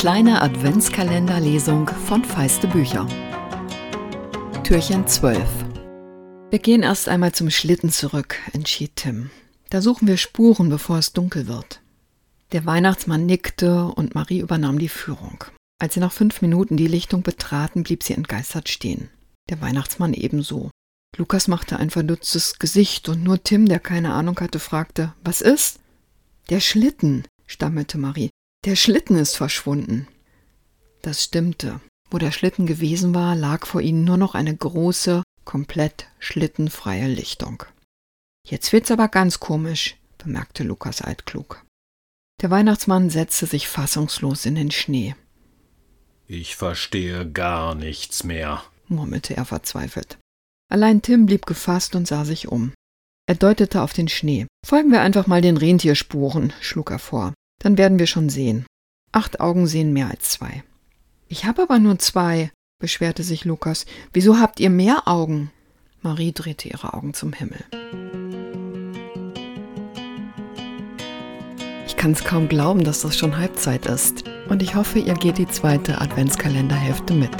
kleine Adventskalenderlesung von Feiste Bücher. Türchen 12. Wir gehen erst einmal zum Schlitten zurück, entschied Tim. Da suchen wir Spuren, bevor es dunkel wird. Der Weihnachtsmann nickte und Marie übernahm die Führung. Als sie nach fünf Minuten die Lichtung betraten, blieb sie entgeistert stehen. Der Weihnachtsmann ebenso. Lukas machte ein verdutztes Gesicht und nur Tim, der keine Ahnung hatte, fragte, was ist? Der Schlitten, stammelte Marie. Der Schlitten ist verschwunden. Das stimmte. Wo der Schlitten gewesen war, lag vor ihnen nur noch eine große, komplett schlittenfreie Lichtung. Jetzt wird's aber ganz komisch, bemerkte Lukas altklug. Der Weihnachtsmann setzte sich fassungslos in den Schnee. Ich verstehe gar nichts mehr, murmelte er verzweifelt. Allein Tim blieb gefasst und sah sich um. Er deutete auf den Schnee. Folgen wir einfach mal den Rentierspuren, schlug er vor. Dann werden wir schon sehen. Acht Augen sehen mehr als zwei. Ich habe aber nur zwei, beschwerte sich Lukas. Wieso habt ihr mehr Augen? Marie drehte ihre Augen zum Himmel. Ich kann es kaum glauben, dass das schon Halbzeit ist. Und ich hoffe, ihr geht die zweite Adventskalenderhälfte mit.